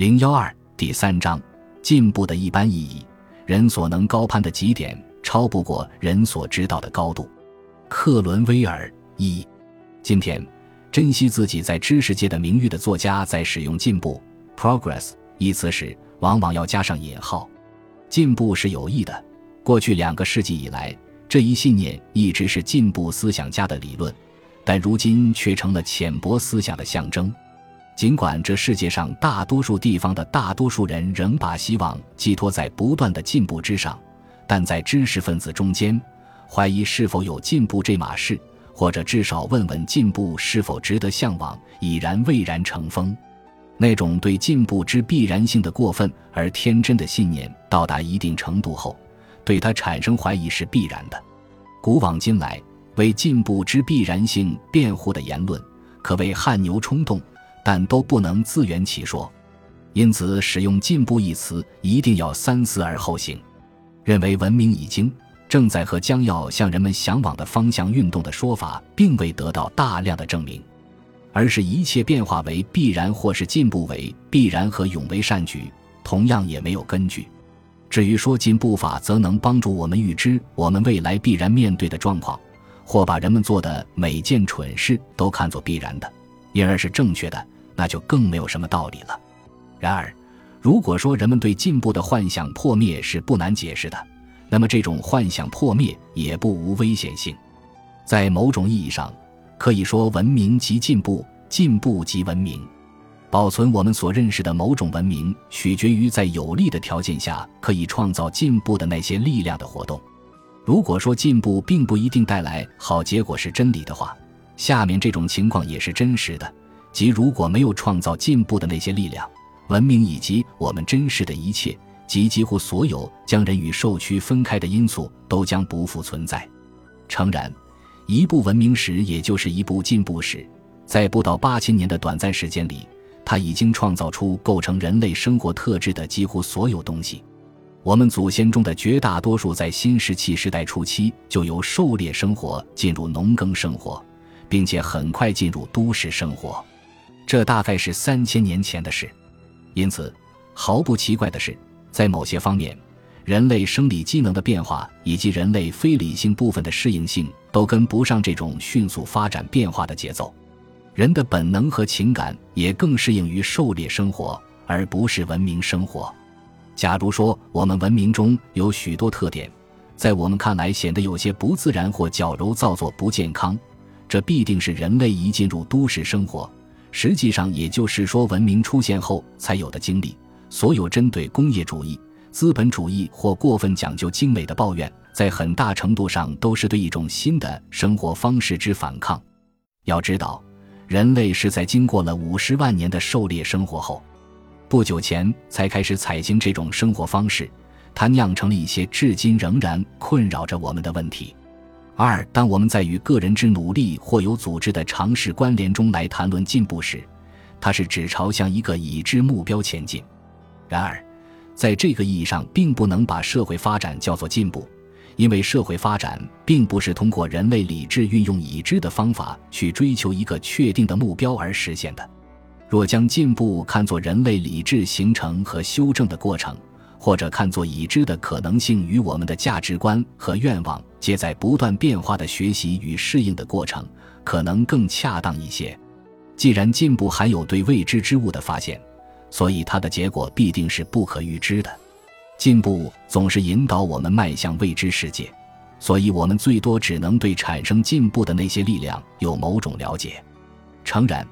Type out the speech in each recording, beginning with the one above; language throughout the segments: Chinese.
零幺二第三章，进步的一般意义。人所能高攀的极点，超不过人所知道的高度。克伦威尔一，今天，珍惜自己在知识界的名誉的作家，在使用“进步 （progress）” 一词时，往往要加上引号。进步是有益的。过去两个世纪以来，这一信念一直是进步思想家的理论，但如今却成了浅薄思想的象征。尽管这世界上大多数地方的大多数人仍把希望寄托在不断的进步之上，但在知识分子中间，怀疑是否有进步这码事，或者至少问问进步是否值得向往，已然蔚然成风。那种对进步之必然性的过分而天真的信念到达一定程度后，对它产生怀疑是必然的。古往今来，为进步之必然性辩护的言论，可谓汗牛充栋。但都不能自圆其说，因此使用“进步”一词一定要三思而后行。认为文明已经正在和将要向人们向往的方向运动的说法，并未得到大量的证明，而是一切变化为必然或是进步为必然和永为善举，同样也没有根据。至于说进步法则能帮助我们预知我们未来必然面对的状况，或把人们做的每件蠢事都看作必然的。因而是正确的，那就更没有什么道理了。然而，如果说人们对进步的幻想破灭是不难解释的，那么这种幻想破灭也不无危险性。在某种意义上，可以说文明即进步，进步即文明。保存我们所认识的某种文明，取决于在有利的条件下可以创造进步的那些力量的活动。如果说进步并不一定带来好结果是真理的话，下面这种情况也是真实的，即如果没有创造进步的那些力量，文明以及我们真实的一切，及几乎所有将人与兽区分开的因素，都将不复存在。诚然，一部文明史也就是一部进步史，在不到八千年的短暂时间里，它已经创造出构成人类生活特质的几乎所有东西。我们祖先中的绝大多数，在新石器时代初期就由狩猎生活进入农耕生活。并且很快进入都市生活，这大概是三千年前的事。因此，毫不奇怪的是，在某些方面，人类生理机能的变化以及人类非理性部分的适应性都跟不上这种迅速发展变化的节奏。人的本能和情感也更适应于狩猎生活，而不是文明生活。假如说我们文明中有许多特点，在我们看来显得有些不自然或矫揉造作、不健康。这必定是人类一进入都市生活，实际上也就是说文明出现后才有的经历。所有针对工业主义、资本主义或过分讲究精美的抱怨，在很大程度上都是对一种新的生活方式之反抗。要知道，人类是在经过了五十万年的狩猎生活后，不久前才开始采行这种生活方式，它酿成了一些至今仍然困扰着我们的问题。二，当我们在与个人之努力或有组织的尝试关联中来谈论进步时，它是指朝向一个已知目标前进。然而，在这个意义上，并不能把社会发展叫做进步，因为社会发展并不是通过人类理智运用已知的方法去追求一个确定的目标而实现的。若将进步看作人类理智形成和修正的过程，或者看作已知的可能性与我们的价值观和愿望皆在不断变化的学习与适应的过程，可能更恰当一些。既然进步含有对未知之物的发现，所以它的结果必定是不可预知的。进步总是引导我们迈向未知世界，所以我们最多只能对产生进步的那些力量有某种了解。诚然，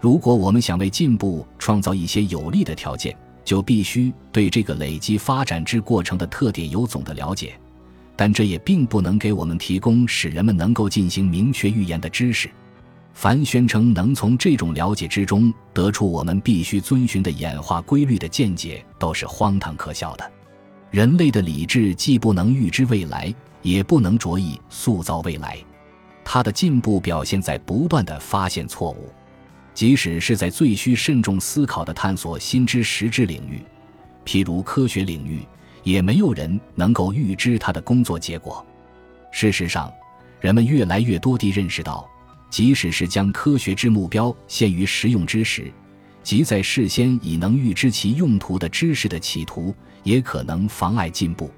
如果我们想为进步创造一些有利的条件，就必须对这个累积发展之过程的特点有总的了解，但这也并不能给我们提供使人们能够进行明确预言的知识。凡宣称能从这种了解之中得出我们必须遵循的演化规律的见解，都是荒唐可笑的。人类的理智既不能预知未来，也不能着意塑造未来，它的进步表现在不断的发现错误。即使是在最需慎重思考的探索新知识之领域，譬如科学领域，也没有人能够预知他的工作结果。事实上，人们越来越多地认识到，即使是将科学之目标限于实用知识，即在事先已能预知其用途的知识的企图，也可能妨碍进步。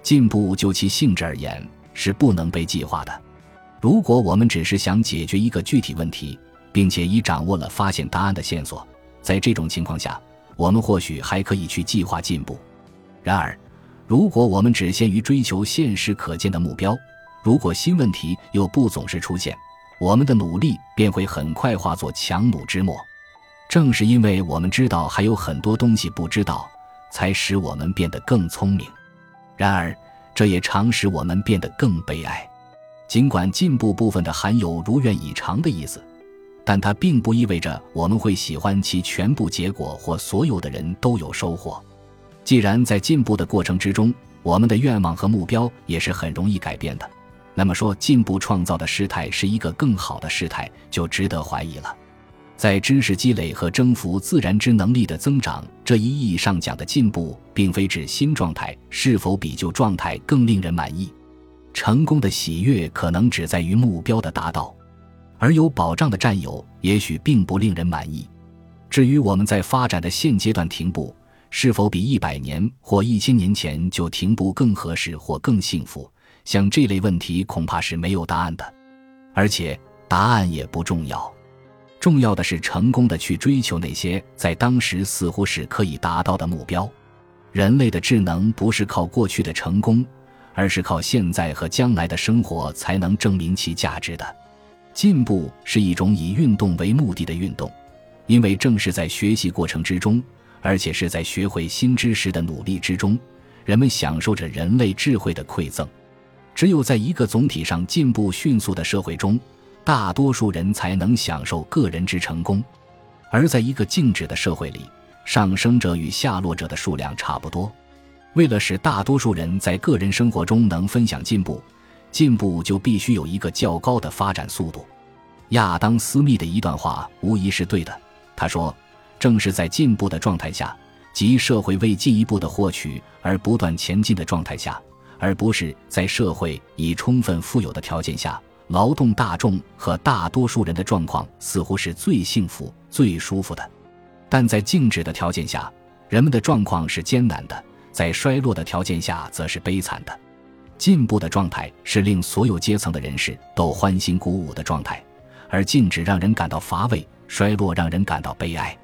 进步就其性质而言是不能被计划的。如果我们只是想解决一个具体问题，并且已掌握了发现答案的线索，在这种情况下，我们或许还可以去计划进步。然而，如果我们只限于追求现实可见的目标，如果新问题又不总是出现，我们的努力便会很快化作强弩之末。正是因为我们知道还有很多东西不知道，才使我们变得更聪明。然而，这也常使我们变得更悲哀。尽管进步部分的含有如愿以偿的意思，但它并不意味着我们会喜欢其全部结果或所有的人都有收获。既然在进步的过程之中，我们的愿望和目标也是很容易改变的，那么说进步创造的事态是一个更好的事态，就值得怀疑了。在知识积累和征服自然之能力的增长这一意义上讲的进步，并非指新状态是否比旧状态更令人满意。成功的喜悦可能只在于目标的达到，而有保障的占有也许并不令人满意。至于我们在发展的现阶段停步，是否比一百年或一千年前就停步更合适或更幸福，像这类问题恐怕是没有答案的，而且答案也不重要。重要的是成功的去追求那些在当时似乎是可以达到的目标。人类的智能不是靠过去的成功，而是靠现在和将来的生活才能证明其价值的。进步是一种以运动为目的的运动，因为正是在学习过程之中，而且是在学会新知识的努力之中，人们享受着人类智慧的馈赠。只有在一个总体上进步迅速的社会中。大多数人才能享受个人之成功，而在一个静止的社会里，上升者与下落者的数量差不多。为了使大多数人在个人生活中能分享进步，进步就必须有一个较高的发展速度。亚当·斯密的一段话无疑是对的。他说：“正是在进步的状态下，即社会为进一步的获取而不断前进的状态下，而不是在社会已充分富有的条件下。”劳动大众和大多数人的状况似乎是最幸福、最舒服的，但在静止的条件下，人们的状况是艰难的；在衰落的条件下，则是悲惨的。进步的状态是令所有阶层的人士都欢欣鼓舞的状态，而静止让人感到乏味，衰落让人感到悲哀。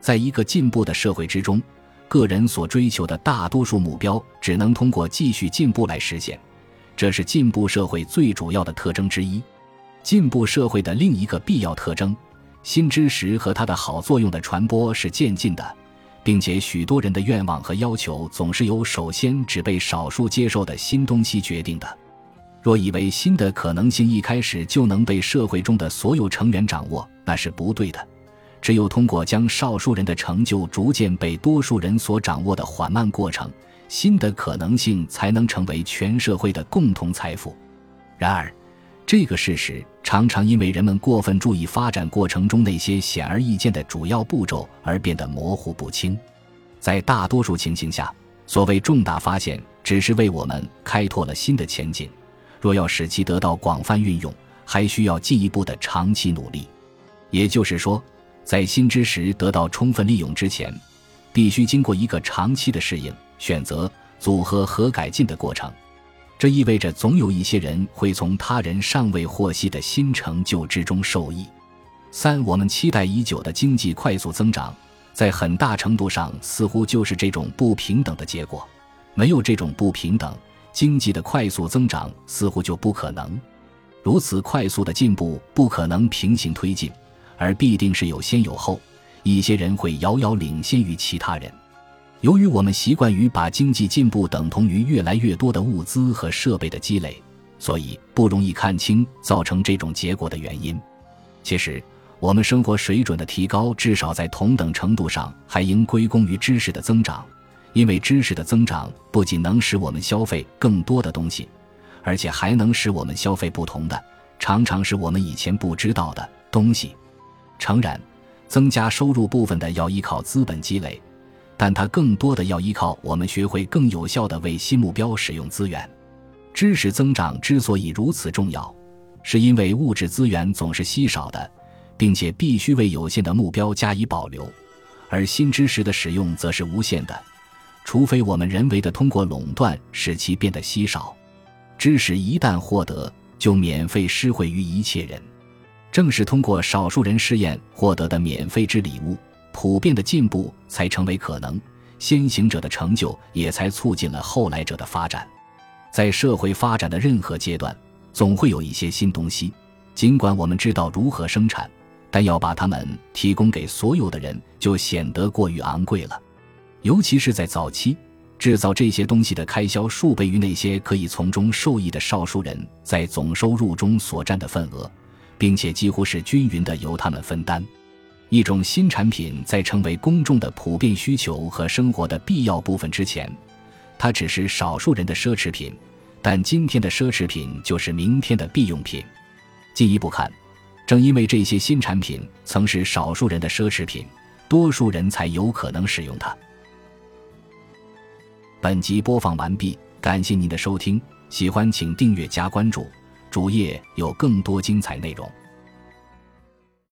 在一个进步的社会之中，个人所追求的大多数目标只能通过继续进步来实现。这是进步社会最主要的特征之一。进步社会的另一个必要特征，新知识和它的好作用的传播是渐进的，并且许多人的愿望和要求总是由首先只被少数接受的新东西决定的。若以为新的可能性一开始就能被社会中的所有成员掌握，那是不对的。只有通过将少数人的成就逐渐被多数人所掌握的缓慢过程。新的可能性才能成为全社会的共同财富。然而，这个事实常常因为人们过分注意发展过程中那些显而易见的主要步骤而变得模糊不清。在大多数情形下，所谓重大发现只是为我们开拓了新的前景。若要使其得到广泛运用，还需要进一步的长期努力。也就是说，在新知识得到充分利用之前，必须经过一个长期的适应。选择、组合和改进的过程，这意味着总有一些人会从他人尚未获悉的新成就之中受益。三，我们期待已久的经济快速增长，在很大程度上似乎就是这种不平等的结果。没有这种不平等，经济的快速增长似乎就不可能。如此快速的进步不可能平行推进，而必定是有先有后，一些人会遥遥领先于其他人。由于我们习惯于把经济进步等同于越来越多的物资和设备的积累，所以不容易看清造成这种结果的原因。其实，我们生活水准的提高，至少在同等程度上还应归功于知识的增长，因为知识的增长不仅能使我们消费更多的东西，而且还能使我们消费不同的，常常是我们以前不知道的东西。诚然，增加收入部分的要依靠资本积累。但它更多的要依靠我们学会更有效的为新目标使用资源。知识增长之所以如此重要，是因为物质资源总是稀少的，并且必须为有限的目标加以保留。而新知识的使用则是无限的，除非我们人为的通过垄断使其变得稀少。知识一旦获得，就免费施惠于一切人。正是通过少数人试验获得的免费之礼物，普遍的进步才成为可能。先行者的成就也才促进了后来者的发展。在社会发展的任何阶段，总会有一些新东西，尽管我们知道如何生产。但要把它们提供给所有的人，就显得过于昂贵了。尤其是在早期，制造这些东西的开销数倍于那些可以从中受益的少数人在总收入中所占的份额，并且几乎是均匀的由他们分担。一种新产品在成为公众的普遍需求和生活的必要部分之前，它只是少数人的奢侈品。但今天的奢侈品就是明天的必用品。进一步看。正因为这些新产品曾是少数人的奢侈品，多数人才有可能使用它。本集播放完毕，感谢您的收听，喜欢请订阅加关注，主页有更多精彩内容。